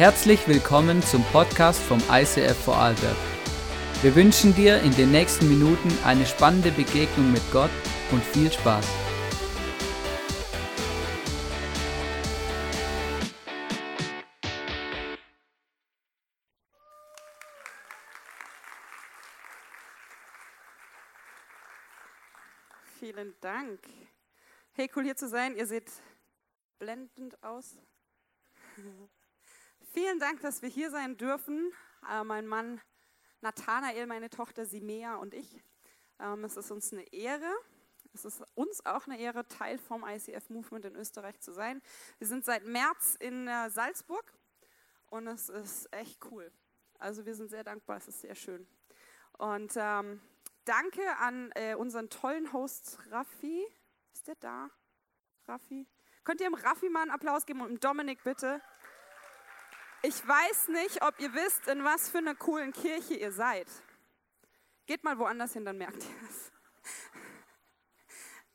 Herzlich willkommen zum Podcast vom ICF Vorarlberg. Wir wünschen dir in den nächsten Minuten eine spannende Begegnung mit Gott und viel Spaß. Vielen Dank. Hey, cool hier zu sein. Ihr seht blendend aus. Vielen Dank, dass wir hier sein dürfen. Äh, mein Mann Nathanael, meine Tochter Simea und ich. Ähm, es ist uns eine Ehre. Es ist uns auch eine Ehre, Teil vom ICF Movement in Österreich zu sein. Wir sind seit März in äh, Salzburg und es ist echt cool. Also wir sind sehr dankbar, es ist sehr schön. Und ähm, danke an äh, unseren tollen Host Raffi. Ist der da? Raffi? Könnt ihr dem Raffi mal einen Applaus geben und dem Dominik bitte? Ich weiß nicht, ob ihr wisst, in was für einer coolen Kirche ihr seid. Geht mal woanders hin, dann merkt ihr es.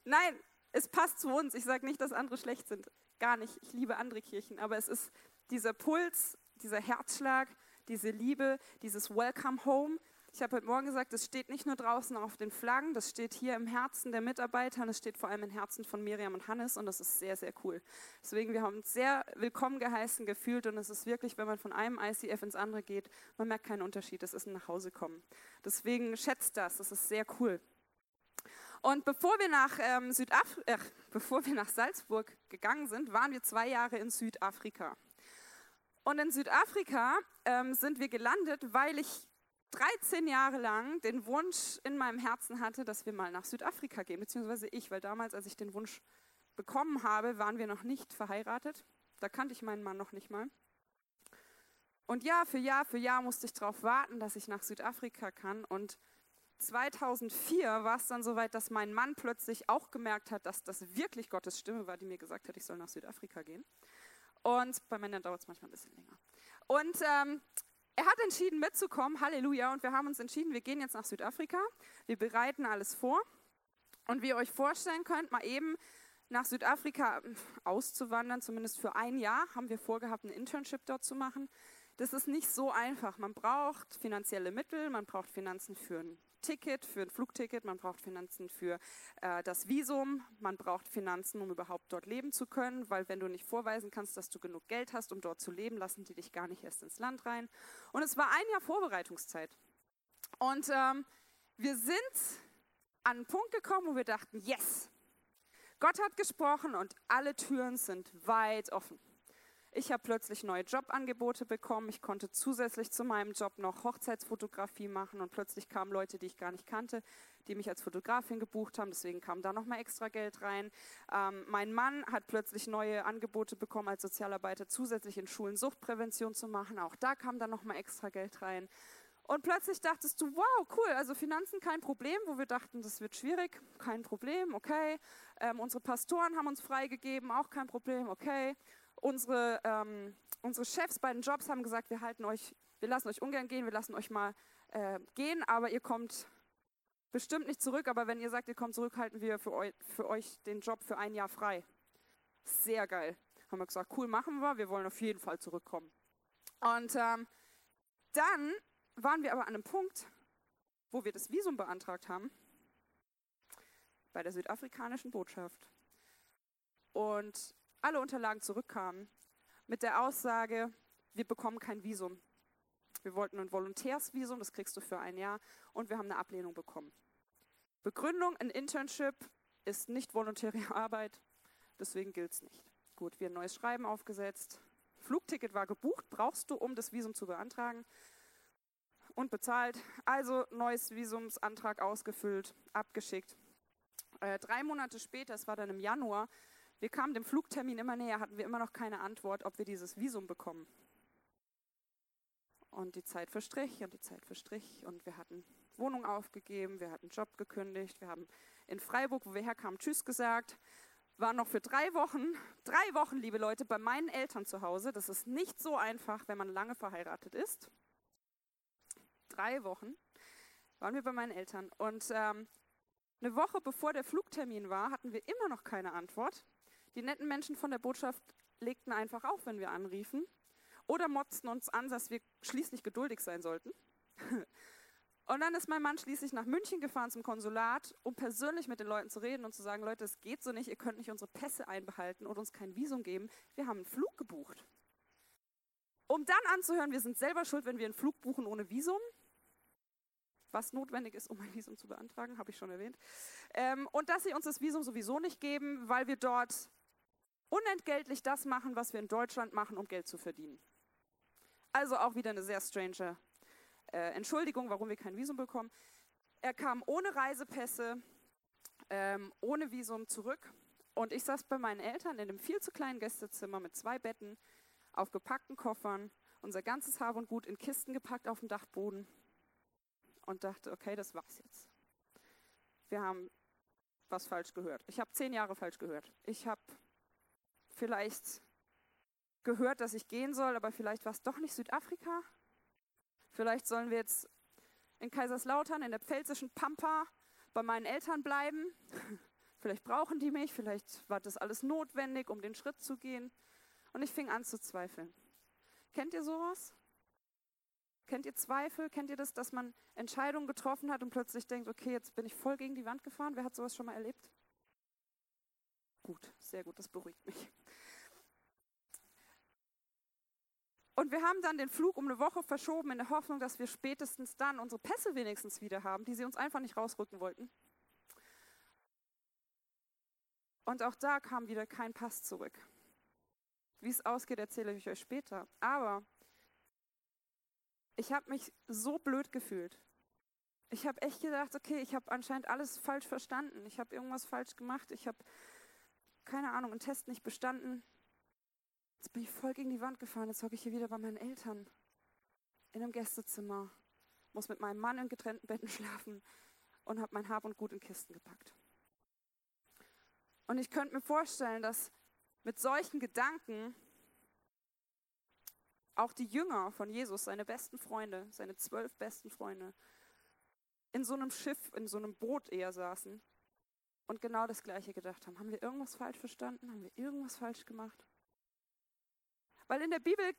Nein, es passt zu uns. Ich sage nicht, dass andere schlecht sind. Gar nicht. Ich liebe andere Kirchen. Aber es ist dieser Puls, dieser Herzschlag, diese Liebe, dieses Welcome Home, ich habe heute Morgen gesagt, das steht nicht nur draußen auf den Flaggen, das steht hier im Herzen der Mitarbeiter und es steht vor allem im Herzen von Miriam und Hannes und das ist sehr, sehr cool. Deswegen, wir haben uns sehr willkommen geheißen gefühlt und es ist wirklich, wenn man von einem ICF ins andere geht, man merkt keinen Unterschied, das ist ein Nachhausekommen. Deswegen schätzt das, das ist sehr cool. Und bevor wir nach ähm, Südaf äh, bevor wir nach Salzburg gegangen sind, waren wir zwei Jahre in Südafrika. Und in Südafrika ähm, sind wir gelandet, weil ich 13 Jahre lang den Wunsch in meinem Herzen hatte, dass wir mal nach Südafrika gehen, beziehungsweise ich, weil damals, als ich den Wunsch bekommen habe, waren wir noch nicht verheiratet. Da kannte ich meinen Mann noch nicht mal. Und Jahr für Jahr für Jahr musste ich darauf warten, dass ich nach Südafrika kann. Und 2004 war es dann soweit, dass mein Mann plötzlich auch gemerkt hat, dass das wirklich Gottes Stimme war, die mir gesagt hat, ich soll nach Südafrika gehen. Und bei Männern dauert es manchmal ein bisschen länger. Und ähm, er hat entschieden mitzukommen, Halleluja, und wir haben uns entschieden, wir gehen jetzt nach Südafrika. Wir bereiten alles vor. Und wie ihr euch vorstellen könnt, mal eben nach Südafrika auszuwandern, zumindest für ein Jahr, haben wir vorgehabt, ein Internship dort zu machen. Das ist nicht so einfach. Man braucht finanzielle Mittel, man braucht Finanzen für ein Ticket, für ein Flugticket, man braucht Finanzen für äh, das Visum, man braucht Finanzen, um überhaupt dort leben zu können, weil wenn du nicht vorweisen kannst, dass du genug Geld hast, um dort zu leben, lassen die dich gar nicht erst ins Land rein. Und es war ein Jahr Vorbereitungszeit. Und ähm, wir sind an einen Punkt gekommen, wo wir dachten, yes, Gott hat gesprochen und alle Türen sind weit offen. Ich habe plötzlich neue Jobangebote bekommen. Ich konnte zusätzlich zu meinem Job noch Hochzeitsfotografie machen und plötzlich kamen Leute, die ich gar nicht kannte, die mich als Fotografin gebucht haben. Deswegen kam da noch mal extra Geld rein. Ähm, mein Mann hat plötzlich neue Angebote bekommen als Sozialarbeiter, zusätzlich in Schulen Suchtprävention zu machen. Auch da kam dann noch mal extra Geld rein. Und plötzlich dachtest du, wow, cool, also Finanzen kein Problem, wo wir dachten, das wird schwierig, kein Problem, okay. Ähm, unsere Pastoren haben uns freigegeben, auch kein Problem, okay unsere, ähm, unsere Chefs bei den Jobs haben gesagt, wir halten euch, wir lassen euch ungern gehen, wir lassen euch mal äh, gehen, aber ihr kommt bestimmt nicht zurück. Aber wenn ihr sagt, ihr kommt zurück, halten wir für euch, für euch den Job für ein Jahr frei. Sehr geil. Haben wir gesagt, cool, machen wir, wir wollen auf jeden Fall zurückkommen. Und ähm, dann waren wir aber an einem Punkt, wo wir das Visum beantragt haben, bei der südafrikanischen Botschaft. Und alle Unterlagen zurückkamen mit der Aussage, wir bekommen kein Visum. Wir wollten ein Volontärsvisum, das kriegst du für ein Jahr, und wir haben eine Ablehnung bekommen. Begründung, ein Internship ist nicht volontäre Arbeit, deswegen gilt es nicht. Gut, wir ein neues Schreiben aufgesetzt. Flugticket war gebucht, brauchst du, um das Visum zu beantragen und bezahlt. Also neues Visumsantrag ausgefüllt, abgeschickt. Äh, drei Monate später, es war dann im Januar, wir kamen dem Flugtermin immer näher, hatten wir immer noch keine Antwort, ob wir dieses Visum bekommen. Und die Zeit verstrich und die Zeit verstrich und wir hatten Wohnung aufgegeben, wir hatten Job gekündigt, wir haben in Freiburg, wo wir herkamen, Tschüss gesagt, waren noch für drei Wochen, drei Wochen, liebe Leute, bei meinen Eltern zu Hause. Das ist nicht so einfach, wenn man lange verheiratet ist. Drei Wochen waren wir bei meinen Eltern. Und ähm, eine Woche bevor der Flugtermin war, hatten wir immer noch keine Antwort. Die netten Menschen von der Botschaft legten einfach auf, wenn wir anriefen. oder motzten uns an, dass wir schließlich geduldig sein sollten. Und dann ist mein Mann schließlich nach München gefahren zum Konsulat, um persönlich mit den Leuten zu reden und zu sagen, Leute, es geht so nicht, ihr könnt nicht unsere Pässe einbehalten und uns kein Visum geben. Wir haben einen Flug gebucht. Um dann anzuhören, wir sind selber schuld, wenn wir einen Flug buchen ohne Visum. Was notwendig ist, um ein Visum zu beantragen, habe ich schon erwähnt. Ähm, und dass sie uns das Visum sowieso nicht geben, weil wir dort unentgeltlich das machen, was wir in Deutschland machen, um Geld zu verdienen. Also auch wieder eine sehr strange äh, Entschuldigung, warum wir kein Visum bekommen. Er kam ohne Reisepässe, ähm, ohne Visum zurück. Und ich saß bei meinen Eltern in einem viel zu kleinen Gästezimmer mit zwei Betten, auf gepackten Koffern, unser ganzes Hab und Gut in Kisten gepackt auf dem Dachboden und dachte, okay, das war's jetzt. Wir haben was falsch gehört. Ich habe zehn Jahre falsch gehört. Ich habe vielleicht gehört, dass ich gehen soll, aber vielleicht war es doch nicht Südafrika. Vielleicht sollen wir jetzt in Kaiserslautern, in der pfälzischen Pampa, bei meinen Eltern bleiben. Vielleicht brauchen die mich, vielleicht war das alles notwendig, um den Schritt zu gehen. Und ich fing an zu zweifeln. Kennt ihr sowas? Kennt ihr Zweifel? Kennt ihr das, dass man Entscheidungen getroffen hat und plötzlich denkt, okay, jetzt bin ich voll gegen die Wand gefahren? Wer hat sowas schon mal erlebt? Gut, sehr gut, das beruhigt mich. Und wir haben dann den Flug um eine Woche verschoben in der Hoffnung, dass wir spätestens dann unsere Pässe wenigstens wieder haben, die sie uns einfach nicht rausrücken wollten. Und auch da kam wieder kein Pass zurück. Wie es ausgeht, erzähle ich euch später. Aber ich habe mich so blöd gefühlt. Ich habe echt gedacht, okay, ich habe anscheinend alles falsch verstanden. Ich habe irgendwas falsch gemacht. Ich habe, keine Ahnung, einen Test nicht bestanden. Jetzt bin ich voll gegen die Wand gefahren. Jetzt hocke ich hier wieder bei meinen Eltern in einem Gästezimmer, muss mit meinem Mann in getrennten Betten schlafen und habe mein Hab und Gut in Kisten gepackt. Und ich könnte mir vorstellen, dass mit solchen Gedanken auch die Jünger von Jesus, seine besten Freunde, seine zwölf besten Freunde, in so einem Schiff, in so einem Boot eher saßen und genau das Gleiche gedacht haben. Haben wir irgendwas falsch verstanden? Haben wir irgendwas falsch gemacht? Weil in der Bibel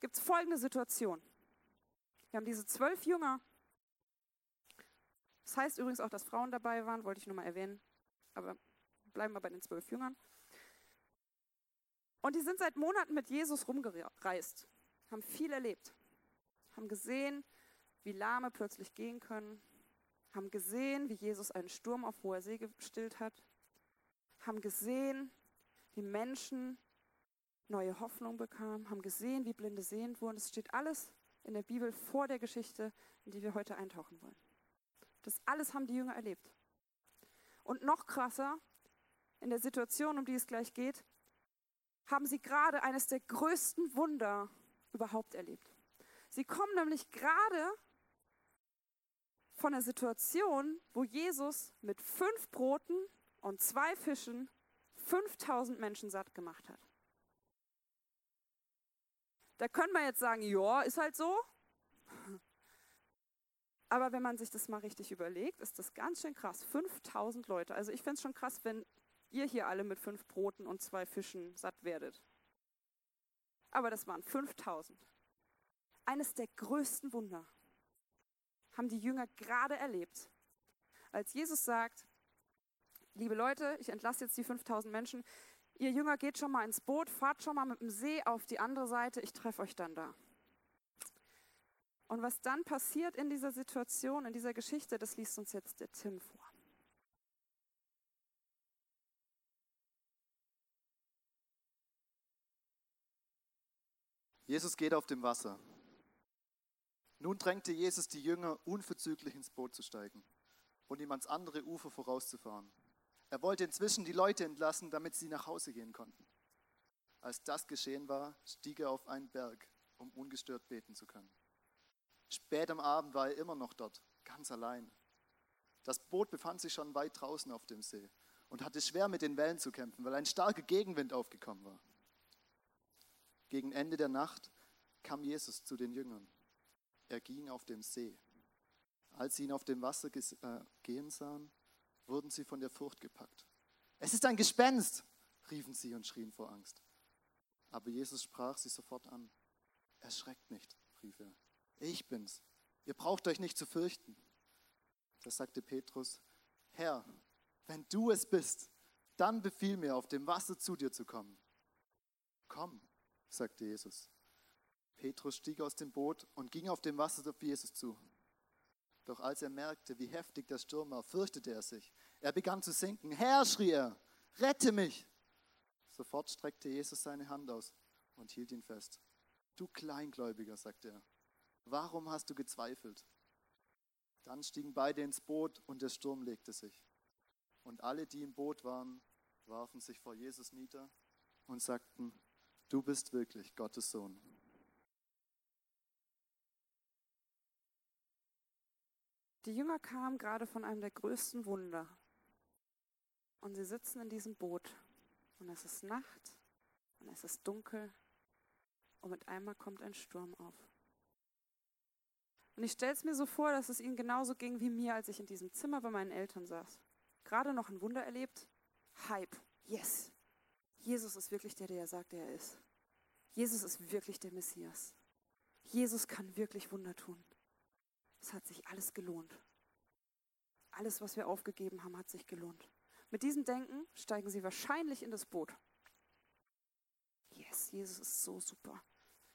gibt es folgende Situation. Wir haben diese zwölf Jünger. Das heißt übrigens auch, dass Frauen dabei waren, wollte ich nur mal erwähnen. Aber bleiben wir bei den zwölf Jüngern. Und die sind seit Monaten mit Jesus rumgereist, haben viel erlebt, haben gesehen, wie Lahme plötzlich gehen können, haben gesehen, wie Jesus einen Sturm auf hoher See gestillt hat, haben gesehen, wie Menschen neue Hoffnung bekamen, haben gesehen, wie Blinde sehend wurden. Es steht alles in der Bibel vor der Geschichte, in die wir heute eintauchen wollen. Das alles haben die Jünger erlebt. Und noch krasser, in der Situation, um die es gleich geht, haben sie gerade eines der größten Wunder überhaupt erlebt. Sie kommen nämlich gerade von der Situation, wo Jesus mit fünf Broten und zwei Fischen 5000 Menschen satt gemacht hat. Da können wir jetzt sagen, ja, ist halt so. Aber wenn man sich das mal richtig überlegt, ist das ganz schön krass. 5000 Leute. Also ich fände es schon krass, wenn ihr hier alle mit fünf Broten und zwei Fischen satt werdet. Aber das waren 5000. Eines der größten Wunder haben die Jünger gerade erlebt. Als Jesus sagt, liebe Leute, ich entlasse jetzt die 5000 Menschen, ihr Jünger geht schon mal ins Boot, fahrt schon mal mit dem See auf die andere Seite, ich treffe euch dann da. Und was dann passiert in dieser Situation, in dieser Geschichte, das liest uns jetzt der Tim vor. Jesus geht auf dem Wasser. Nun drängte Jesus die Jünger, unverzüglich ins Boot zu steigen und ihm ans andere Ufer vorauszufahren. Er wollte inzwischen die Leute entlassen, damit sie nach Hause gehen konnten. Als das geschehen war, stieg er auf einen Berg, um ungestört beten zu können. Spät am Abend war er immer noch dort, ganz allein. Das Boot befand sich schon weit draußen auf dem See und hatte schwer mit den Wellen zu kämpfen, weil ein starker Gegenwind aufgekommen war. Gegen Ende der Nacht kam Jesus zu den Jüngern. Er ging auf dem See. Als sie ihn auf dem Wasser äh, gehen sahen, wurden sie von der Furcht gepackt. Es ist ein Gespenst, riefen sie und schrien vor Angst. Aber Jesus sprach sie sofort an. Erschreckt nicht, rief er. Ich bin's. Ihr braucht euch nicht zu fürchten. Da sagte Petrus, Herr, wenn du es bist, dann befiehl mir, auf dem Wasser zu dir zu kommen. Komm, sagte Jesus. Petrus stieg aus dem Boot und ging auf dem Wasser auf Jesus zu. Doch als er merkte, wie heftig der Sturm war, fürchtete er sich. Er begann zu sinken. Herr, schrie er, rette mich! Sofort streckte Jesus seine Hand aus und hielt ihn fest. Du Kleingläubiger, sagte er, warum hast du gezweifelt? Dann stiegen beide ins Boot und der Sturm legte sich. Und alle, die im Boot waren, warfen sich vor Jesus nieder und sagten, du bist wirklich Gottes Sohn. Die Jünger kamen gerade von einem der größten Wunder. Und sie sitzen in diesem Boot. Und es ist Nacht und es ist dunkel. Und mit einmal kommt ein Sturm auf. Und ich stelle es mir so vor, dass es ihnen genauso ging wie mir, als ich in diesem Zimmer bei meinen Eltern saß. Gerade noch ein Wunder erlebt. Hype. Yes. Jesus ist wirklich der, der er sagt, der er ist. Jesus ist wirklich der Messias. Jesus kann wirklich Wunder tun. Es hat sich alles gelohnt. Alles, was wir aufgegeben haben, hat sich gelohnt. Mit diesem Denken steigen sie wahrscheinlich in das Boot. Yes, Jesus ist so super.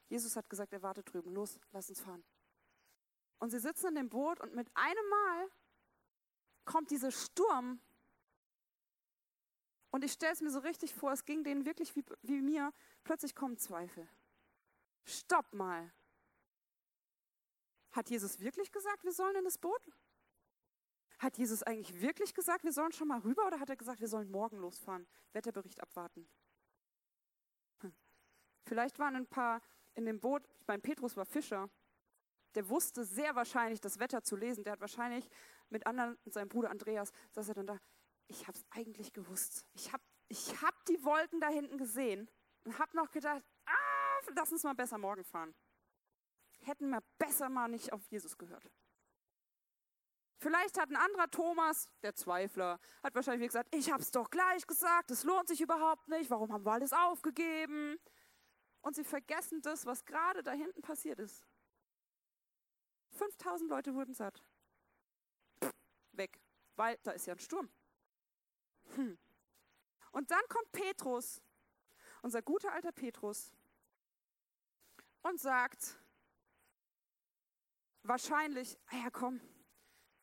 Jesus hat gesagt, er wartet drüben. Los, lass uns fahren. Und sie sitzen in dem Boot und mit einem Mal kommt dieser Sturm. Und ich stelle es mir so richtig vor, es ging denen wirklich wie, wie mir. Plötzlich kommen Zweifel. Stopp mal. Hat Jesus wirklich gesagt, wir sollen in das Boot? Hat Jesus eigentlich wirklich gesagt, wir sollen schon mal rüber oder hat er gesagt, wir sollen morgen losfahren, Wetterbericht abwarten? Hm. Vielleicht waren ein paar in dem Boot, ich meine, Petrus war Fischer, der wusste sehr wahrscheinlich das Wetter zu lesen. Der hat wahrscheinlich mit anderen, mit seinem Bruder Andreas, saß er dann da, ich habe es eigentlich gewusst. Ich habe ich hab die Wolken da hinten gesehen und habe noch gedacht, ah, lass uns mal besser morgen fahren hätten wir besser mal nicht auf Jesus gehört. Vielleicht hat ein anderer Thomas, der Zweifler, hat wahrscheinlich gesagt, ich habe es doch gleich gesagt, es lohnt sich überhaupt nicht, warum haben wir alles aufgegeben? Und sie vergessen das, was gerade da hinten passiert ist. 5000 Leute wurden satt. weg, weil da ist ja ein Sturm. Hm. Und dann kommt Petrus, unser guter alter Petrus, und sagt, wahrscheinlich, ah ja komm,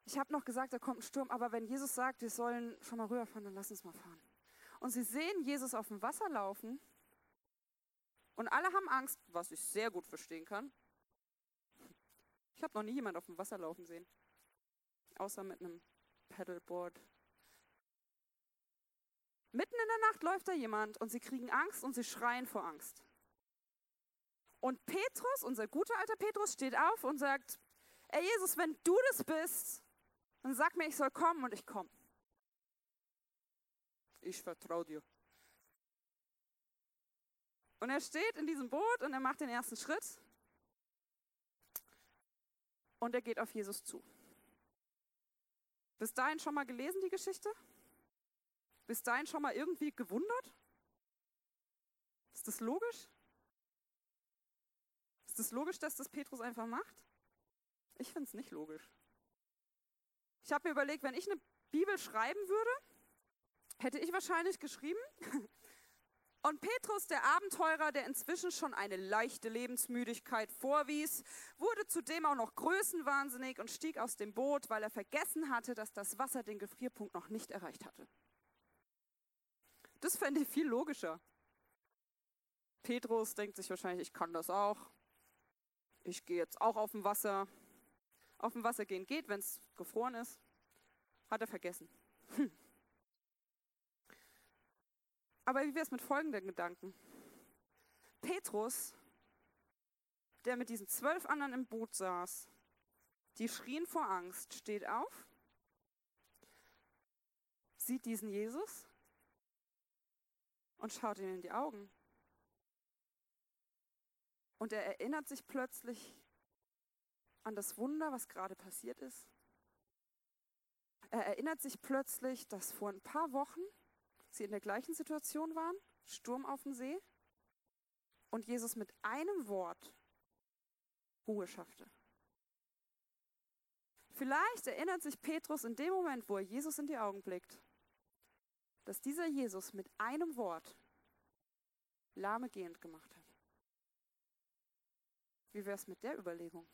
ich habe noch gesagt, da kommt ein Sturm, aber wenn Jesus sagt, wir sollen schon mal rüberfahren, dann lass uns mal fahren. Und sie sehen Jesus auf dem Wasser laufen und alle haben Angst, was ich sehr gut verstehen kann. Ich habe noch nie jemand auf dem Wasser laufen sehen, außer mit einem Paddleboard. Mitten in der Nacht läuft da jemand und sie kriegen Angst und sie schreien vor Angst. Und Petrus, unser guter alter Petrus, steht auf und sagt, ey Jesus, wenn du das bist, dann sag mir, ich soll kommen und ich komme. Ich vertraue dir. Und er steht in diesem Boot und er macht den ersten Schritt und er geht auf Jesus zu. Bis dahin schon mal gelesen die Geschichte? Bis dahin schon mal irgendwie gewundert? Ist das logisch? Ist das logisch, dass das Petrus einfach macht? Ich finde es nicht logisch. Ich habe mir überlegt, wenn ich eine Bibel schreiben würde, hätte ich wahrscheinlich geschrieben, und Petrus, der Abenteurer, der inzwischen schon eine leichte Lebensmüdigkeit vorwies, wurde zudem auch noch größenwahnsinnig und stieg aus dem Boot, weil er vergessen hatte, dass das Wasser den Gefrierpunkt noch nicht erreicht hatte. Das fände ich viel logischer. Petrus denkt sich wahrscheinlich, ich kann das auch. Ich gehe jetzt auch auf dem Wasser auf dem Wasser gehen geht, wenn es gefroren ist, hat er vergessen. Hm. Aber wie wäre es mit folgenden Gedanken? Petrus, der mit diesen zwölf anderen im Boot saß, die schrien vor Angst, steht auf, sieht diesen Jesus und schaut ihm in die Augen. Und er erinnert sich plötzlich an das Wunder, was gerade passiert ist. Er erinnert sich plötzlich, dass vor ein paar Wochen sie in der gleichen Situation waren, Sturm auf dem See, und Jesus mit einem Wort Ruhe schaffte. Vielleicht erinnert sich Petrus in dem Moment, wo er Jesus in die Augen blickt, dass dieser Jesus mit einem Wort Lahme gehend gemacht hat. Wie wäre es mit der Überlegung?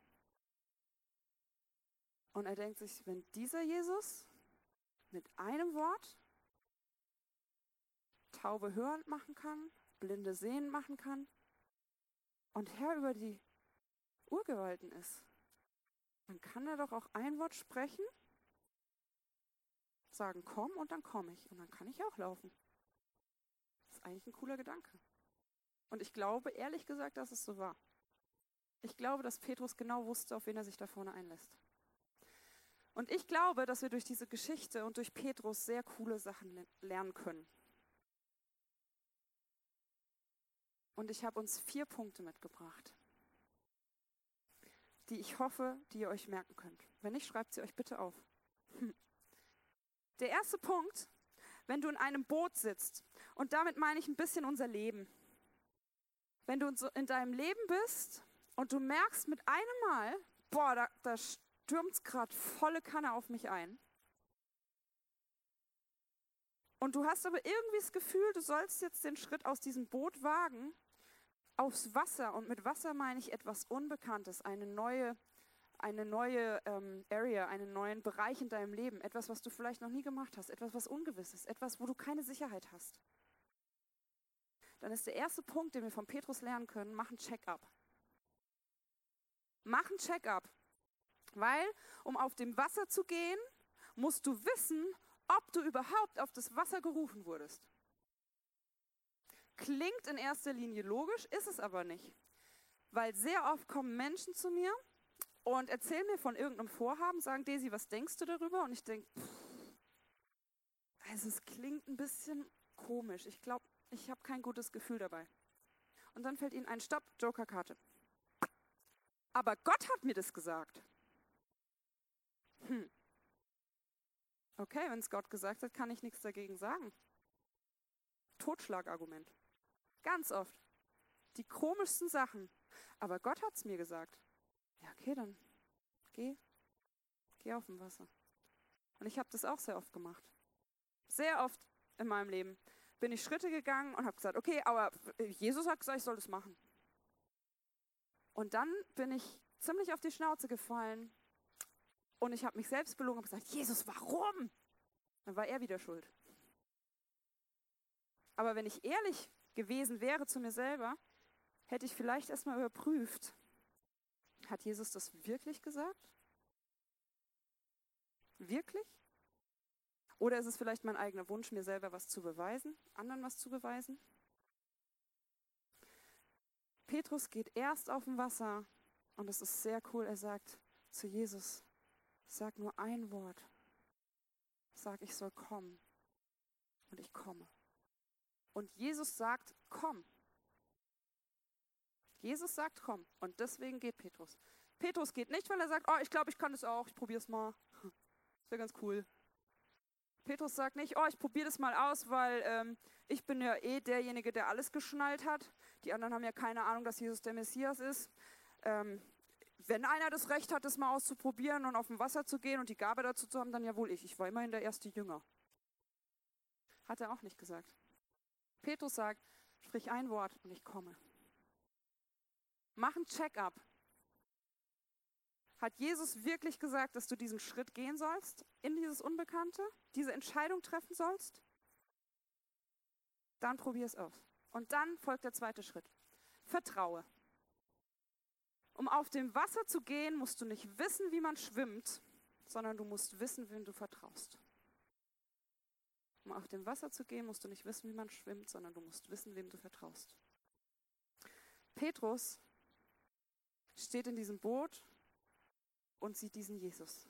Und er denkt sich, wenn dieser Jesus mit einem Wort Taube hörend machen kann, Blinde sehend machen kann und Herr über die Urgewalten ist, dann kann er doch auch ein Wort sprechen, sagen, komm und dann komme ich und dann kann ich auch laufen. Das ist eigentlich ein cooler Gedanke. Und ich glaube, ehrlich gesagt, dass es so war. Ich glaube, dass Petrus genau wusste, auf wen er sich da vorne einlässt. Und ich glaube, dass wir durch diese Geschichte und durch Petrus sehr coole Sachen lernen können. Und ich habe uns vier Punkte mitgebracht, die ich hoffe, die ihr euch merken könnt. Wenn nicht, schreibt sie euch bitte auf. Hm. Der erste Punkt, wenn du in einem Boot sitzt, und damit meine ich ein bisschen unser Leben. Wenn du in deinem Leben bist und du merkst mit einem Mal, boah, da, da stürmt es gerade volle Kanne auf mich ein. Und du hast aber irgendwie das Gefühl, du sollst jetzt den Schritt aus diesem Boot wagen aufs Wasser. Und mit Wasser meine ich etwas Unbekanntes, eine neue, eine neue ähm, Area, einen neuen Bereich in deinem Leben. Etwas, was du vielleicht noch nie gemacht hast, etwas, was ungewiss ist, etwas, wo du keine Sicherheit hast. Dann ist der erste Punkt, den wir von Petrus lernen können, mach ein Check-up. Mach ein Check-up. Weil, um auf dem Wasser zu gehen, musst du wissen, ob du überhaupt auf das Wasser gerufen wurdest. Klingt in erster Linie logisch, ist es aber nicht. Weil sehr oft kommen Menschen zu mir und erzählen mir von irgendeinem Vorhaben, sagen, Daisy, was denkst du darüber? Und ich denke, also es klingt ein bisschen komisch. Ich glaube, ich habe kein gutes Gefühl dabei. Und dann fällt ihnen ein Stopp, Jokerkarte. Aber Gott hat mir das gesagt. Hm. Okay, wenn es Gott gesagt hat, kann ich nichts dagegen sagen. Totschlagargument. Ganz oft. Die komischsten Sachen. Aber Gott hat es mir gesagt. Ja, okay, dann geh. Geh auf dem Wasser. Und ich habe das auch sehr oft gemacht. Sehr oft in meinem Leben bin ich Schritte gegangen und habe gesagt, okay, aber Jesus hat gesagt, ich soll das machen. Und dann bin ich ziemlich auf die Schnauze gefallen und ich habe mich selbst belogen und gesagt, Jesus, warum? Dann war er wieder schuld. Aber wenn ich ehrlich gewesen wäre zu mir selber, hätte ich vielleicht erstmal überprüft, hat Jesus das wirklich gesagt? Wirklich? Oder ist es vielleicht mein eigener Wunsch, mir selber was zu beweisen, anderen was zu beweisen? Petrus geht erst auf dem Wasser und es ist sehr cool. Er sagt zu Jesus, Sag nur ein Wort. Sag, ich soll kommen. Und ich komme. Und Jesus sagt, komm. Jesus sagt, komm. Und deswegen geht Petrus. Petrus geht nicht, weil er sagt, oh, ich glaube, ich kann das auch, ich probiere es mal. Das wäre ganz cool. Petrus sagt nicht, oh, ich probiere das mal aus, weil ähm, ich bin ja eh derjenige, der alles geschnallt hat. Die anderen haben ja keine Ahnung, dass Jesus der Messias ist. Ähm, wenn einer das Recht hat, das mal auszuprobieren und auf dem Wasser zu gehen und die Gabe dazu zu haben, dann ja wohl ich. Ich war immerhin der erste Jünger. Hat er auch nicht gesagt. Petrus sagt, sprich ein Wort und ich komme. Mach ein Check-up. Hat Jesus wirklich gesagt, dass du diesen Schritt gehen sollst in dieses Unbekannte, diese Entscheidung treffen sollst? Dann probier es aus. Und dann folgt der zweite Schritt. Vertraue. Um auf dem Wasser zu gehen, musst du nicht wissen, wie man schwimmt, sondern du musst wissen, wem du vertraust. Um auf dem Wasser zu gehen, musst du nicht wissen, wie man schwimmt, sondern du musst wissen, wem du vertraust. Petrus steht in diesem Boot und sieht diesen Jesus.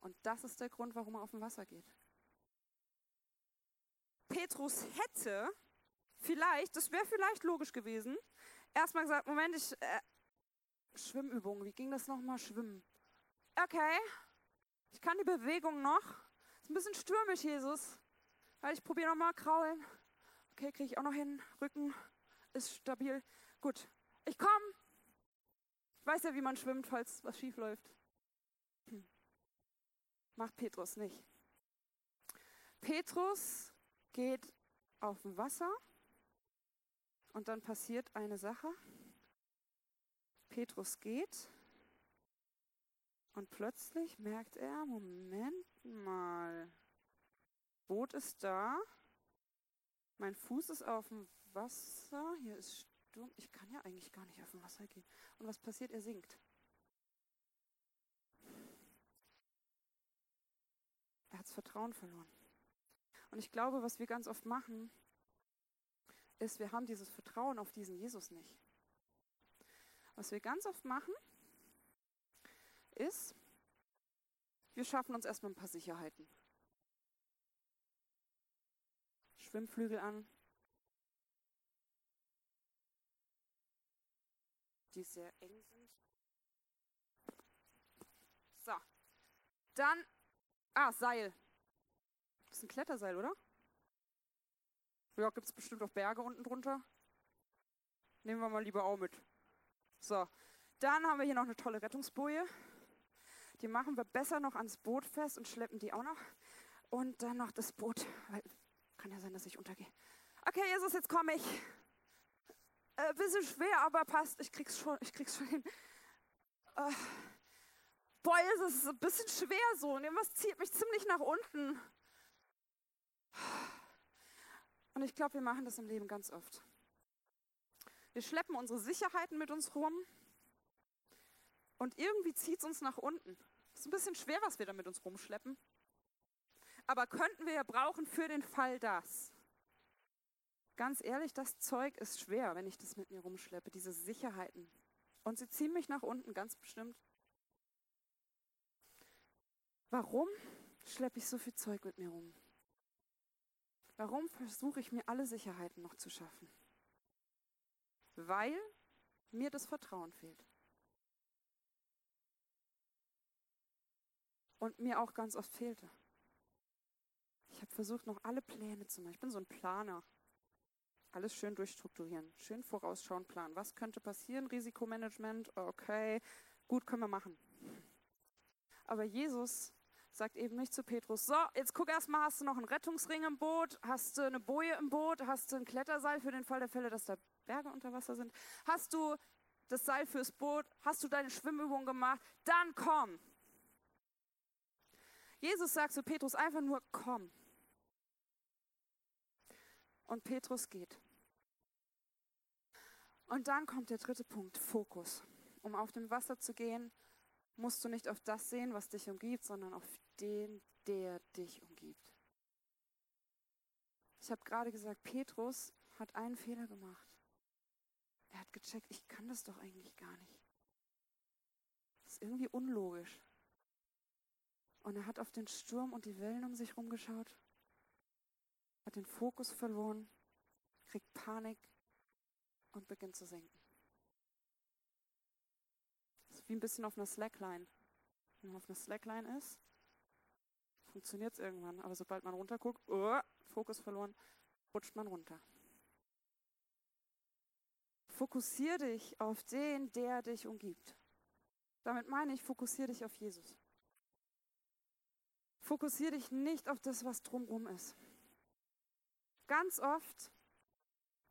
Und das ist der Grund, warum er auf dem Wasser geht. Petrus hätte vielleicht, das wäre vielleicht logisch gewesen, erstmal gesagt, Moment, ich, äh, Schwimmübungen, wie ging das nochmal, Schwimmen? Okay, ich kann die Bewegung noch. Ist ein bisschen stürmisch, Jesus. Ich probiere nochmal kraulen. Okay, kriege ich auch noch hin. Rücken ist stabil. Gut, ich komme. Ich weiß ja, wie man schwimmt, falls was schief läuft. Hm. Macht Petrus nicht. Petrus geht auf dem Wasser und dann passiert eine Sache. Petrus geht und plötzlich merkt er, Moment mal, Boot ist da, mein Fuß ist auf dem Wasser, hier ist Sturm, ich kann ja eigentlich gar nicht auf dem Wasser gehen. Und was passiert? Er sinkt. Er hat das Vertrauen verloren. Und ich glaube, was wir ganz oft machen, ist, wir haben dieses Vertrauen auf diesen Jesus nicht. Was wir ganz oft machen, ist, wir schaffen uns erstmal ein paar Sicherheiten. Schwimmflügel an, die sehr eng sind. So, dann, ah, Seil. Das ist ein Kletterseil, oder? Ja, gibt es bestimmt auch Berge unten drunter. Nehmen wir mal lieber auch mit. So, dann haben wir hier noch eine tolle Rettungsboje. Die machen wir besser noch ans Boot fest und schleppen die auch noch. Und dann noch das Boot, weil kann ja sein, dass ich untergehe. Okay, Jesus, jetzt komme ich. Äh, bisschen schwer, aber passt. Ich krieg's schon, ich krieg's schon hin. Äh, boah, es ist ein bisschen schwer so. Und irgendwas zieht mich ziemlich nach unten. Und ich glaube, wir machen das im Leben ganz oft. Wir schleppen unsere Sicherheiten mit uns rum und irgendwie zieht es uns nach unten. Es ist ein bisschen schwer, was wir da mit uns rumschleppen. Aber könnten wir ja brauchen für den Fall das. Ganz ehrlich, das Zeug ist schwer, wenn ich das mit mir rumschleppe, diese Sicherheiten. Und sie ziehen mich nach unten, ganz bestimmt. Warum schleppe ich so viel Zeug mit mir rum? Warum versuche ich mir alle Sicherheiten noch zu schaffen? Weil mir das Vertrauen fehlt. Und mir auch ganz oft fehlte. Ich habe versucht, noch alle Pläne zu machen. Ich bin so ein Planer. Alles schön durchstrukturieren, schön vorausschauen, planen. Was könnte passieren? Risikomanagement, okay, gut, können wir machen. Aber Jesus sagt eben nicht zu Petrus, so, jetzt guck erst mal, hast du noch einen Rettungsring im Boot, hast du eine Boje im Boot, hast du ein Kletterseil für den Fall der Fälle, dass da Berge unter Wasser sind, hast du das Seil fürs Boot, hast du deine Schwimmübung gemacht, dann komm. Jesus sagt zu Petrus einfach nur, komm. Und Petrus geht. Und dann kommt der dritte Punkt, Fokus. Um auf dem Wasser zu gehen, musst du nicht auf das sehen, was dich umgibt, sondern auf den, der dich umgibt. Ich habe gerade gesagt, Petrus hat einen Fehler gemacht. Er hat gecheckt, ich kann das doch eigentlich gar nicht. Das ist irgendwie unlogisch. Und er hat auf den Sturm und die Wellen um sich herum geschaut, hat den Fokus verloren, kriegt Panik und beginnt zu senken wie ein bisschen auf einer Slackline. Wenn man auf einer Slackline ist, funktioniert es irgendwann. Aber sobald man runterguckt, oh, Fokus verloren, rutscht man runter. Fokussier dich auf den, der dich umgibt. Damit meine ich, fokussier dich auf Jesus. Fokussier dich nicht auf das, was drumherum ist. Ganz oft,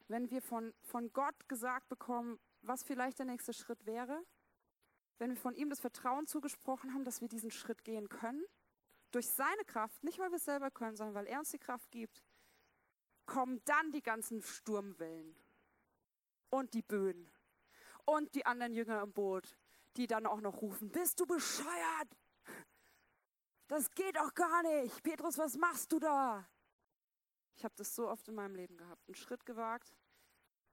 wenn wir von, von Gott gesagt bekommen, was vielleicht der nächste Schritt wäre, wenn wir von ihm das Vertrauen zugesprochen haben, dass wir diesen Schritt gehen können, durch seine Kraft, nicht weil wir es selber können, sondern weil er uns die Kraft gibt, kommen dann die ganzen Sturmwellen und die Böen und die anderen Jünger im Boot, die dann auch noch rufen, bist du bescheuert? Das geht doch gar nicht. Petrus, was machst du da? Ich habe das so oft in meinem Leben gehabt. Einen Schritt gewagt.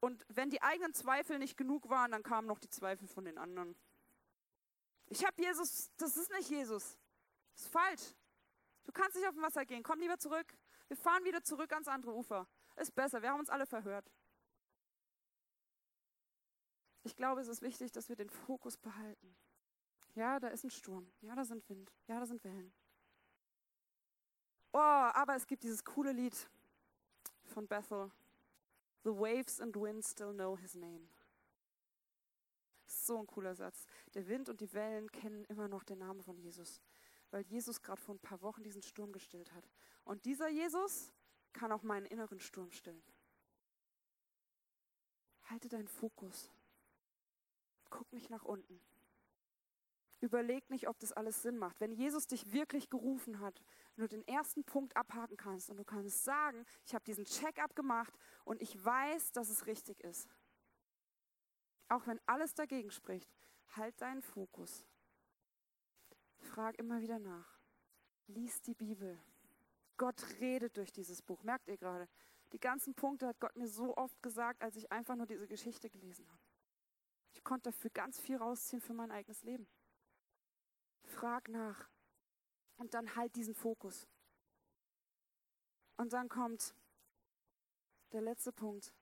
Und wenn die eigenen Zweifel nicht genug waren, dann kamen noch die Zweifel von den anderen. Ich habe Jesus, das ist nicht Jesus. Das ist falsch. Du kannst nicht auf dem Wasser gehen. Komm lieber zurück. Wir fahren wieder zurück ans andere Ufer. Ist besser. Wir haben uns alle verhört. Ich glaube, es ist wichtig, dass wir den Fokus behalten. Ja, da ist ein Sturm. Ja, da sind Wind. Ja, da sind Wellen. Oh, aber es gibt dieses coole Lied von Bethel. The waves and winds still know his name. so ein cooler Satz. Der Wind und die Wellen kennen immer noch den Namen von Jesus, weil Jesus gerade vor ein paar Wochen diesen Sturm gestillt hat. Und dieser Jesus kann auch meinen inneren Sturm stillen. Halte deinen Fokus. Guck nicht nach unten. Überleg nicht, ob das alles Sinn macht. Wenn Jesus dich wirklich gerufen hat, du den ersten Punkt abhaken kannst und du kannst sagen, ich habe diesen Check-up gemacht und ich weiß, dass es richtig ist. Auch wenn alles dagegen spricht, halt deinen Fokus. Frag immer wieder nach. Lies die Bibel. Gott redet durch dieses Buch. Merkt ihr gerade? Die ganzen Punkte hat Gott mir so oft gesagt, als ich einfach nur diese Geschichte gelesen habe. Ich konnte dafür ganz viel rausziehen für mein eigenes Leben. Frag nach und dann halt diesen Fokus. Und dann kommt der letzte Punkt.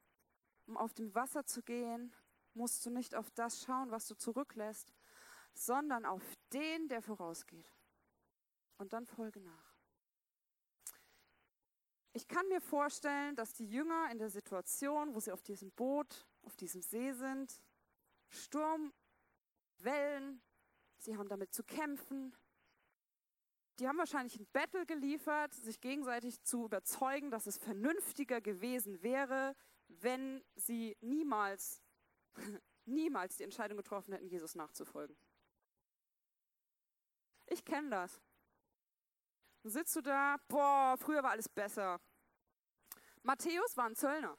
Um auf dem Wasser zu gehen, musst du nicht auf das schauen, was du zurücklässt, sondern auf den, der vorausgeht. Und dann folge nach. Ich kann mir vorstellen, dass die Jünger in der Situation, wo sie auf diesem Boot, auf diesem See sind, Sturm, Wellen, sie haben damit zu kämpfen. Die haben wahrscheinlich ein Battle geliefert, sich gegenseitig zu überzeugen, dass es vernünftiger gewesen wäre, wenn sie niemals, niemals die Entscheidung getroffen hätten, Jesus nachzufolgen. Ich kenne das. Dann sitzt du da, boah, früher war alles besser. Matthäus war ein Zöllner.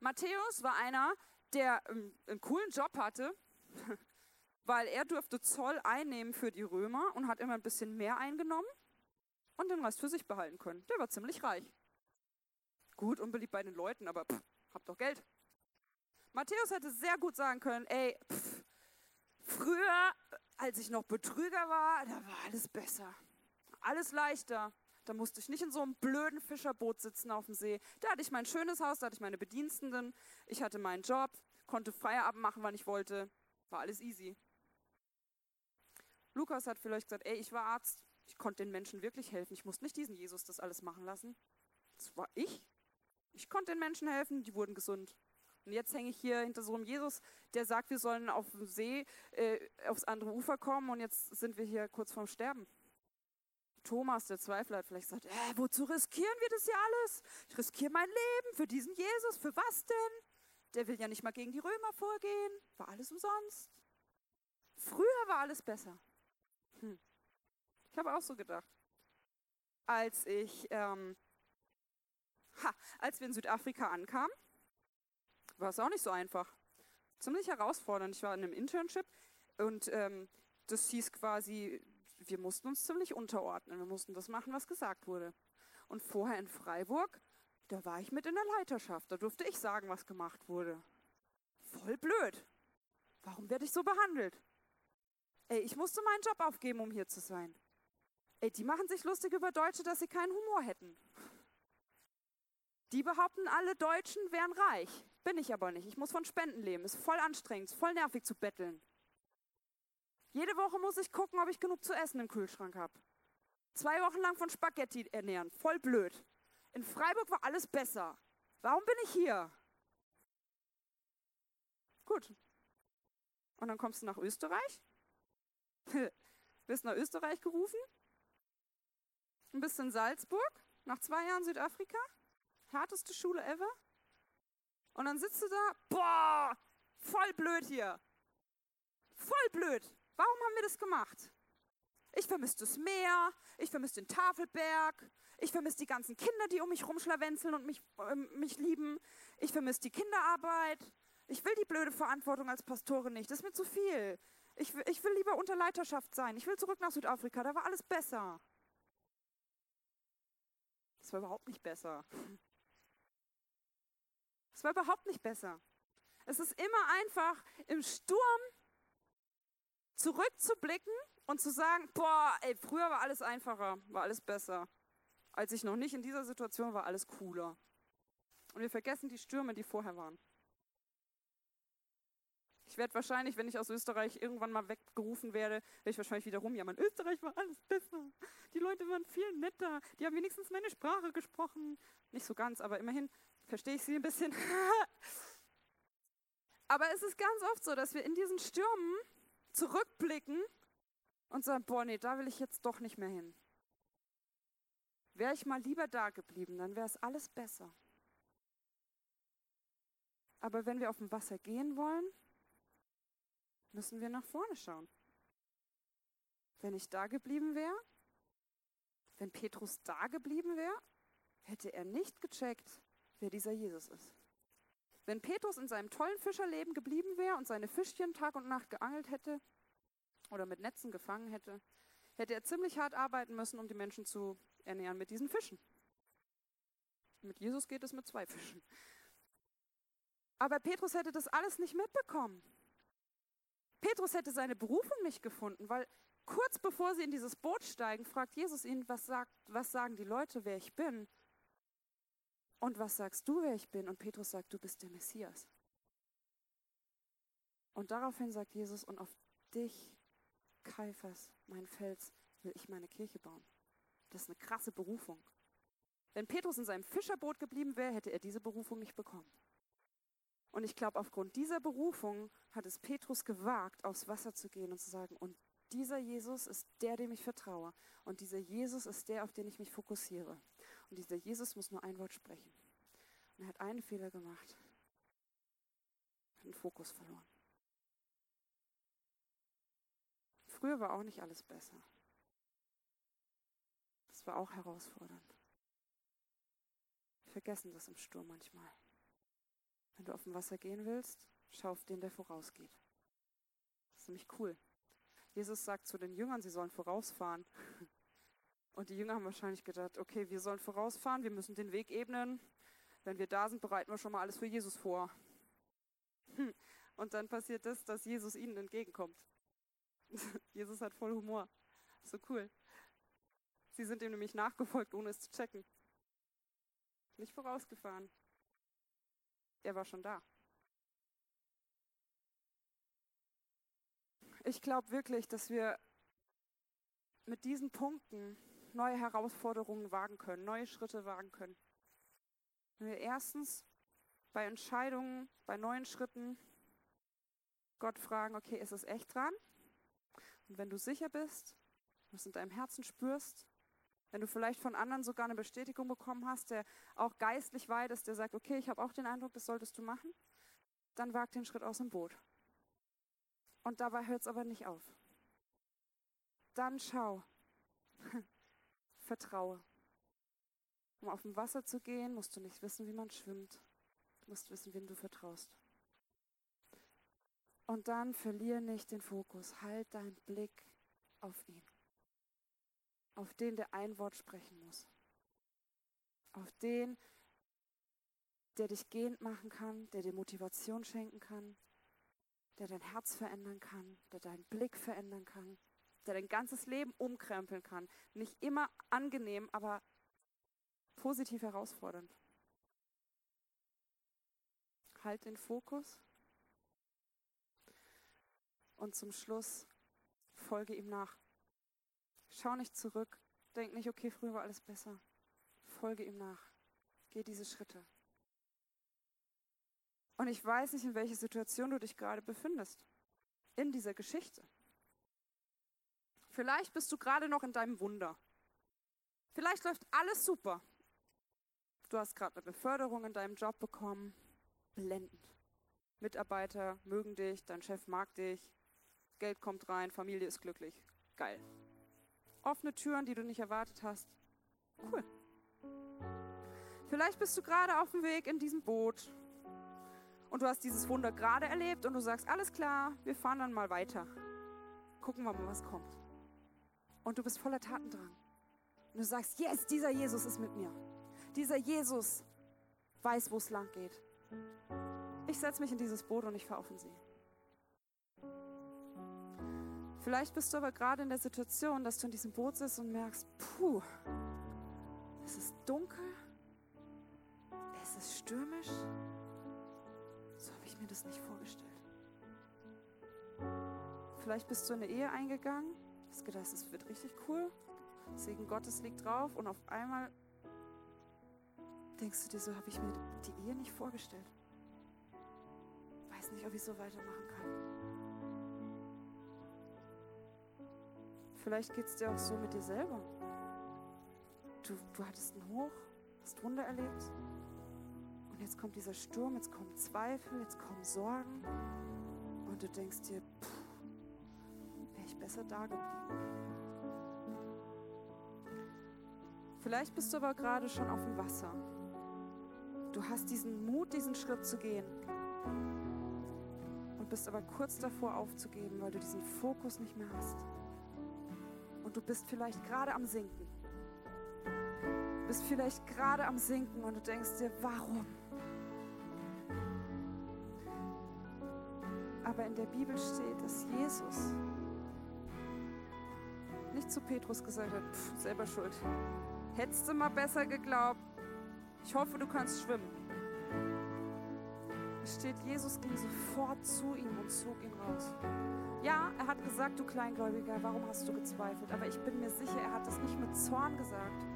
Matthäus war einer, der einen, einen coolen Job hatte, weil er durfte Zoll einnehmen für die Römer und hat immer ein bisschen mehr eingenommen und den Rest für sich behalten können. Der war ziemlich reich. Gut, unbeliebt bei den Leuten, aber pff, hab doch Geld. Matthäus hätte sehr gut sagen können, ey, pff, früher, als ich noch Betrüger war, da war alles besser. Alles leichter. Da musste ich nicht in so einem blöden Fischerboot sitzen auf dem See. Da hatte ich mein schönes Haus, da hatte ich meine Bedienstenden, ich hatte meinen Job, konnte Feierabend machen, wann ich wollte. War alles easy. Lukas hat vielleicht gesagt, ey, ich war Arzt, ich konnte den Menschen wirklich helfen. Ich musste nicht diesen Jesus das alles machen lassen. Das war ich. Ich konnte den Menschen helfen, die wurden gesund. Und jetzt hänge ich hier hinter so einem Jesus, der sagt, wir sollen auf dem See äh, aufs andere Ufer kommen und jetzt sind wir hier kurz vorm Sterben. Thomas, der Zweifler, hat vielleicht gesagt, äh, wozu riskieren wir das hier alles? Ich riskiere mein Leben für diesen Jesus. Für was denn? Der will ja nicht mal gegen die Römer vorgehen. War alles umsonst. Früher war alles besser. Hm. Ich habe auch so gedacht. Als ich, ähm, ha, als wir in Südafrika ankamen, war es auch nicht so einfach. Ziemlich herausfordernd. Ich war in einem Internship und ähm, das hieß quasi, wir mussten uns ziemlich unterordnen. Wir mussten das machen, was gesagt wurde. Und vorher in Freiburg, da war ich mit in der Leiterschaft. Da durfte ich sagen, was gemacht wurde. Voll blöd. Warum werde ich so behandelt? Ey, ich musste meinen Job aufgeben, um hier zu sein. Ey, die machen sich lustig über Deutsche, dass sie keinen Humor hätten. Die behaupten, alle Deutschen wären reich. Bin ich aber nicht. Ich muss von Spenden leben. Ist voll anstrengend, ist voll nervig zu betteln. Jede Woche muss ich gucken, ob ich genug zu essen im Kühlschrank habe. Zwei Wochen lang von Spaghetti ernähren. Voll blöd. In Freiburg war alles besser. Warum bin ich hier? Gut. Und dann kommst du nach Österreich Wirst nach Österreich gerufen? Ein bisschen Salzburg, nach zwei Jahren Südafrika, härteste Schule ever. Und dann sitzt du da, boah, voll blöd hier. Voll blöd. Warum haben wir das gemacht? Ich vermisse das Meer, ich vermisse den Tafelberg, ich vermisse die ganzen Kinder, die um mich rumschlawenzeln und mich, äh, mich lieben. Ich vermisse die Kinderarbeit. Ich will die blöde Verantwortung als Pastorin nicht, das ist mir zu viel. Ich, ich will lieber unter Leiterschaft sein. Ich will zurück nach Südafrika. Da war alles besser. Das war überhaupt nicht besser. Es war überhaupt nicht besser. Es ist immer einfach, im Sturm zurückzublicken und zu sagen, boah, ey, früher war alles einfacher, war alles besser. Als ich noch nicht in dieser Situation war, alles cooler. Und wir vergessen die Stürme, die vorher waren. Ich werde wahrscheinlich, wenn ich aus Österreich irgendwann mal weggerufen werde, werde ich wahrscheinlich wieder rumjammern. Österreich war alles besser. Die Leute waren viel netter. Die haben wenigstens meine Sprache gesprochen. Nicht so ganz, aber immerhin verstehe ich sie ein bisschen. Aber es ist ganz oft so, dass wir in diesen Stürmen zurückblicken und sagen, boah, nee, da will ich jetzt doch nicht mehr hin. Wäre ich mal lieber da geblieben, dann wäre es alles besser. Aber wenn wir auf dem Wasser gehen wollen, müssen wir nach vorne schauen. Wenn ich da geblieben wäre, wenn Petrus da geblieben wäre, hätte er nicht gecheckt, wer dieser Jesus ist. Wenn Petrus in seinem tollen Fischerleben geblieben wäre und seine Fischchen Tag und Nacht geangelt hätte oder mit Netzen gefangen hätte, hätte er ziemlich hart arbeiten müssen, um die Menschen zu ernähren mit diesen Fischen. Mit Jesus geht es mit zwei Fischen. Aber Petrus hätte das alles nicht mitbekommen. Petrus hätte seine Berufung nicht gefunden, weil kurz bevor sie in dieses Boot steigen, fragt Jesus ihn, was, sagt, was sagen die Leute, wer ich bin? Und was sagst du, wer ich bin? Und Petrus sagt, du bist der Messias. Und daraufhin sagt Jesus, und auf dich, Kaiphas, mein Fels, will ich meine Kirche bauen. Das ist eine krasse Berufung. Wenn Petrus in seinem Fischerboot geblieben wäre, hätte er diese Berufung nicht bekommen. Und ich glaube, aufgrund dieser Berufung hat es Petrus gewagt, aufs Wasser zu gehen und zu sagen, und dieser Jesus ist der, dem ich vertraue. Und dieser Jesus ist der, auf den ich mich fokussiere. Und dieser Jesus muss nur ein Wort sprechen. Und er hat einen Fehler gemacht. Hat den Fokus verloren. Früher war auch nicht alles besser. Das war auch herausfordernd. Wir vergessen das im Sturm manchmal. Wenn du auf dem Wasser gehen willst, schau auf den, der vorausgeht. Das ist nämlich cool. Jesus sagt zu den Jüngern, sie sollen vorausfahren. Und die Jünger haben wahrscheinlich gedacht, okay, wir sollen vorausfahren, wir müssen den Weg ebnen. Wenn wir da sind, bereiten wir schon mal alles für Jesus vor. Und dann passiert das, dass Jesus ihnen entgegenkommt. Jesus hat voll Humor. So cool. Sie sind ihm nämlich nachgefolgt, ohne es zu checken. Nicht vorausgefahren. Er war schon da. Ich glaube wirklich, dass wir mit diesen Punkten neue Herausforderungen wagen können, neue Schritte wagen können. Wenn wir erstens bei Entscheidungen, bei neuen Schritten Gott fragen, okay, ist es echt dran? Und wenn du sicher bist, was in deinem Herzen spürst, wenn du vielleicht von anderen sogar eine Bestätigung bekommen hast, der auch geistlich weit ist, der sagt, okay, ich habe auch den Eindruck, das solltest du machen, dann wag den Schritt aus dem Boot. Und dabei hört es aber nicht auf. Dann schau, vertraue. Um auf dem Wasser zu gehen, musst du nicht wissen, wie man schwimmt. Du musst wissen, wem du vertraust. Und dann verliere nicht den Fokus. Halt deinen Blick auf ihn. Auf den, der ein Wort sprechen muss. Auf den, der dich gehend machen kann, der dir Motivation schenken kann, der dein Herz verändern kann, der deinen Blick verändern kann, der dein ganzes Leben umkrempeln kann. Nicht immer angenehm, aber positiv herausfordernd. Halt den Fokus und zum Schluss folge ihm nach. Schau nicht zurück, denk nicht, okay, früher war alles besser. Folge ihm nach. Geh diese Schritte. Und ich weiß nicht, in welcher Situation du dich gerade befindest. In dieser Geschichte. Vielleicht bist du gerade noch in deinem Wunder. Vielleicht läuft alles super. Du hast gerade eine Beförderung in deinem Job bekommen. Blendend. Mitarbeiter mögen dich, dein Chef mag dich, Geld kommt rein, Familie ist glücklich. Geil. Offene Türen, die du nicht erwartet hast. Cool. Vielleicht bist du gerade auf dem Weg in diesem Boot und du hast dieses Wunder gerade erlebt und du sagst, alles klar, wir fahren dann mal weiter. Gucken wir mal, was kommt. Und du bist voller Tatendrang. Und du sagst, yes, dieser Jesus ist mit mir. Dieser Jesus weiß, wo es lang geht. Ich setze mich in dieses Boot und ich fahre auf den See. Vielleicht bist du aber gerade in der Situation, dass du in diesem Boot sitzt und merkst, puh, es ist dunkel, es ist stürmisch, ich mir das nicht vorgestellt. Vielleicht bist du in eine Ehe eingegangen, hast gedacht, es wird richtig cool, Segen Gottes liegt drauf und auf einmal denkst du dir, so habe ich mir die Ehe nicht vorgestellt. Weiß nicht, ob ich so weitermachen kann. Vielleicht geht es dir auch so mit dir selber. Du, du hattest einen Hoch, hast Wunder erlebt. Und jetzt kommt dieser Sturm, jetzt kommen Zweifel, jetzt kommen Sorgen. Und du denkst dir, ich besser da geblieben. Vielleicht bist du aber gerade schon auf dem Wasser. Du hast diesen Mut, diesen Schritt zu gehen. Und bist aber kurz davor aufzugeben, weil du diesen Fokus nicht mehr hast. Und du bist vielleicht gerade am Sinken. Du bist vielleicht gerade am Sinken und du denkst dir, warum? Aber in der Bibel steht, dass Jesus nicht zu Petrus gesagt hat, pff, selber schuld. Hättest du mal besser geglaubt. Ich hoffe, du kannst schwimmen. Es steht, Jesus ging sofort zu ihm und zog ihn raus. Ja, er hat gesagt, du Kleingläubiger, warum hast du gezweifelt? Aber ich bin mir sicher, er hat das nicht mit Zorn gesagt.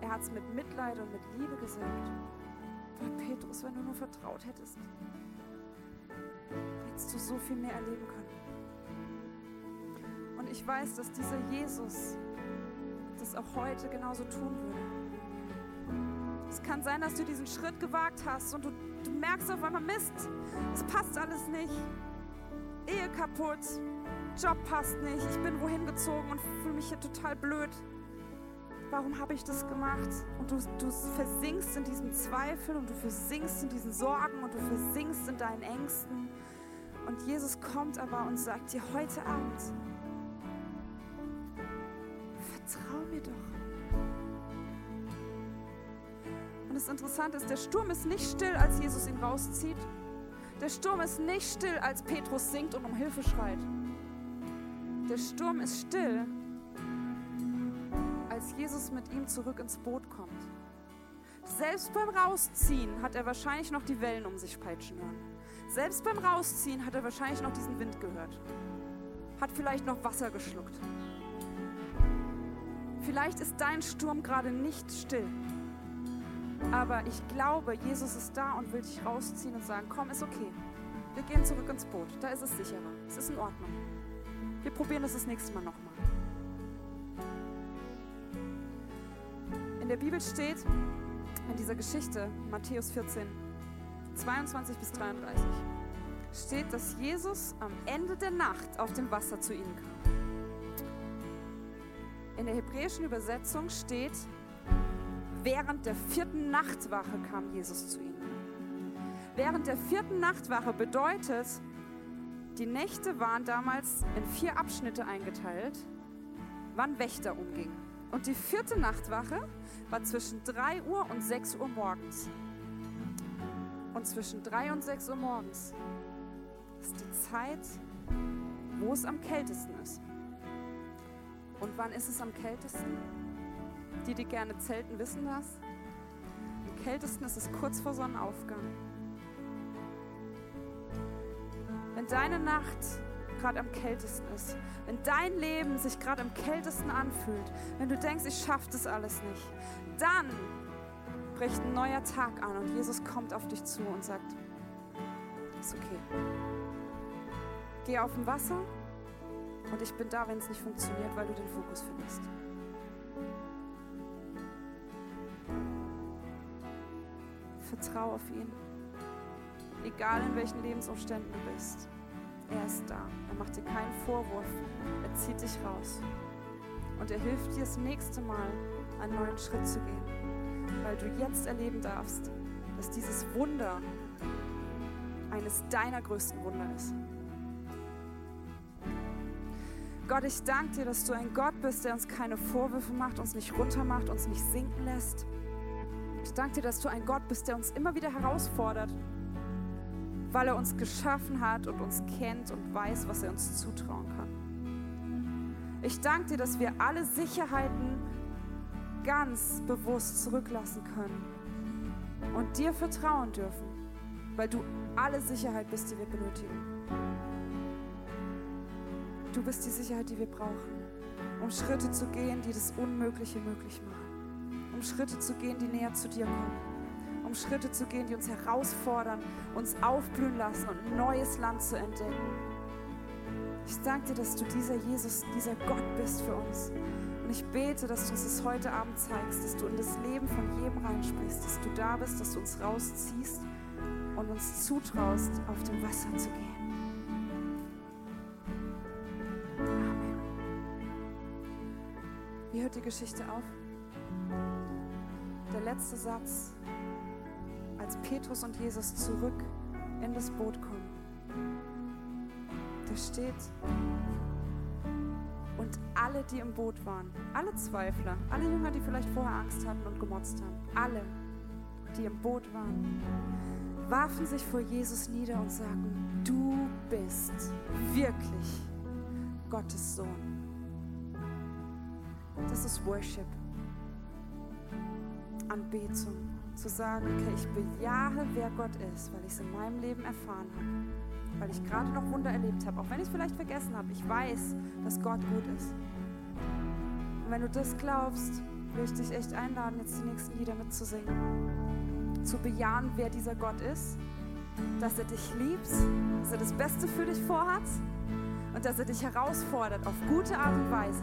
Er hat es mit Mitleid und mit Liebe gesagt. Boah, Petrus, wenn du nur vertraut hättest, hättest du so viel mehr erleben können. Ich weiß, dass dieser Jesus das auch heute genauso tun würde. Es kann sein, dass du diesen Schritt gewagt hast und du, du merkst auf einmal, Mist, es passt alles nicht. Ehe kaputt, Job passt nicht, ich bin wohin gezogen und fühle mich hier total blöd. Warum habe ich das gemacht? Und du, du versinkst in diesem Zweifel und du versinkst in diesen Sorgen und du versinkst in deinen Ängsten. Und Jesus kommt aber und sagt dir heute Abend, vertrau mir doch. Und das Interessante ist, der Sturm ist nicht still, als Jesus ihn rauszieht. Der Sturm ist nicht still, als Petrus singt und um Hilfe schreit. Der Sturm ist still, als Jesus mit ihm zurück ins Boot kommt. Selbst beim Rausziehen hat er wahrscheinlich noch die Wellen um sich peitschen hören. Selbst beim Rausziehen hat er wahrscheinlich noch diesen Wind gehört. Hat vielleicht noch Wasser geschluckt. Vielleicht ist dein Sturm gerade nicht still. Aber ich glaube, Jesus ist da und will dich rausziehen und sagen, komm, ist okay. Wir gehen zurück ins Boot. Da ist es sicherer. Es ist in Ordnung. Wir probieren es das nächste Mal nochmal. In der Bibel steht, in dieser Geschichte, Matthäus 14, 22 bis 33, steht, dass Jesus am Ende der Nacht auf dem Wasser zu ihnen kam. In der hebräischen Übersetzung steht, während der vierten Nachtwache kam Jesus zu ihnen. Während der vierten Nachtwache bedeutet, die Nächte waren damals in vier Abschnitte eingeteilt, wann Wächter umgingen. Und die vierte Nachtwache war zwischen 3 Uhr und 6 Uhr morgens. Und zwischen 3 und 6 Uhr morgens ist die Zeit, wo es am kältesten ist. Und wann ist es am kältesten? Die, die gerne zelten, wissen das. Am kältesten ist es kurz vor Sonnenaufgang. Wenn deine Nacht gerade am kältesten ist, wenn dein Leben sich gerade am kältesten anfühlt, wenn du denkst, ich schaffe das alles nicht, dann bricht ein neuer Tag an und Jesus kommt auf dich zu und sagt, ist okay. Geh auf dem Wasser und ich bin da, wenn es nicht funktioniert, weil du den Fokus findest. Vertrau auf ihn. Egal in welchen Lebensumständen du bist. Er ist da. Er macht dir keinen Vorwurf. Er zieht dich raus. Und er hilft dir das nächste Mal, einen neuen Schritt zu gehen. Weil du jetzt erleben darfst, dass dieses Wunder eines deiner größten Wunder ist. Gott, ich danke dir, dass du ein Gott bist, der uns keine Vorwürfe macht, uns nicht runtermacht, uns nicht sinken lässt. Ich danke dir, dass du ein Gott bist, der uns immer wieder herausfordert, weil er uns geschaffen hat und uns kennt und weiß, was er uns zutrauen kann. Ich danke dir, dass wir alle Sicherheiten ganz bewusst zurücklassen können und dir vertrauen dürfen, weil du alle Sicherheit bist, die wir benötigen. Du bist die Sicherheit, die wir brauchen, um Schritte zu gehen, die das Unmögliche möglich machen. Um Schritte zu gehen, die näher zu dir kommen. Um Schritte zu gehen, die uns herausfordern, uns aufblühen lassen und ein neues Land zu entdecken. Ich danke dir, dass du dieser Jesus, dieser Gott bist für uns. Und ich bete, dass du uns das heute Abend zeigst, dass du in das Leben von jedem reinsprichst, dass du da bist, dass du uns rausziehst und uns zutraust, auf dem Wasser zu gehen. Wie hört die Geschichte auf? Der letzte Satz, als Petrus und Jesus zurück in das Boot kommen. Da steht, und alle, die im Boot waren, alle Zweifler, alle Jünger, die vielleicht vorher Angst hatten und gemotzt haben, alle, die im Boot waren, warfen sich vor Jesus nieder und sagten, du bist wirklich Gottes Sohn. Das ist Worship. Anbetung. Zu sagen, okay, ich bejahe, wer Gott ist, weil ich es in meinem Leben erfahren habe. Weil ich gerade noch Wunder erlebt habe. Auch wenn ich es vielleicht vergessen habe. Ich weiß, dass Gott gut ist. Und wenn du das glaubst, will ich dich echt einladen, jetzt die nächsten Lieder mitzusingen. Zu bejahen, wer dieser Gott ist. Dass er dich liebt, dass er das Beste für dich vorhat und dass er dich herausfordert, auf gute Art und Weise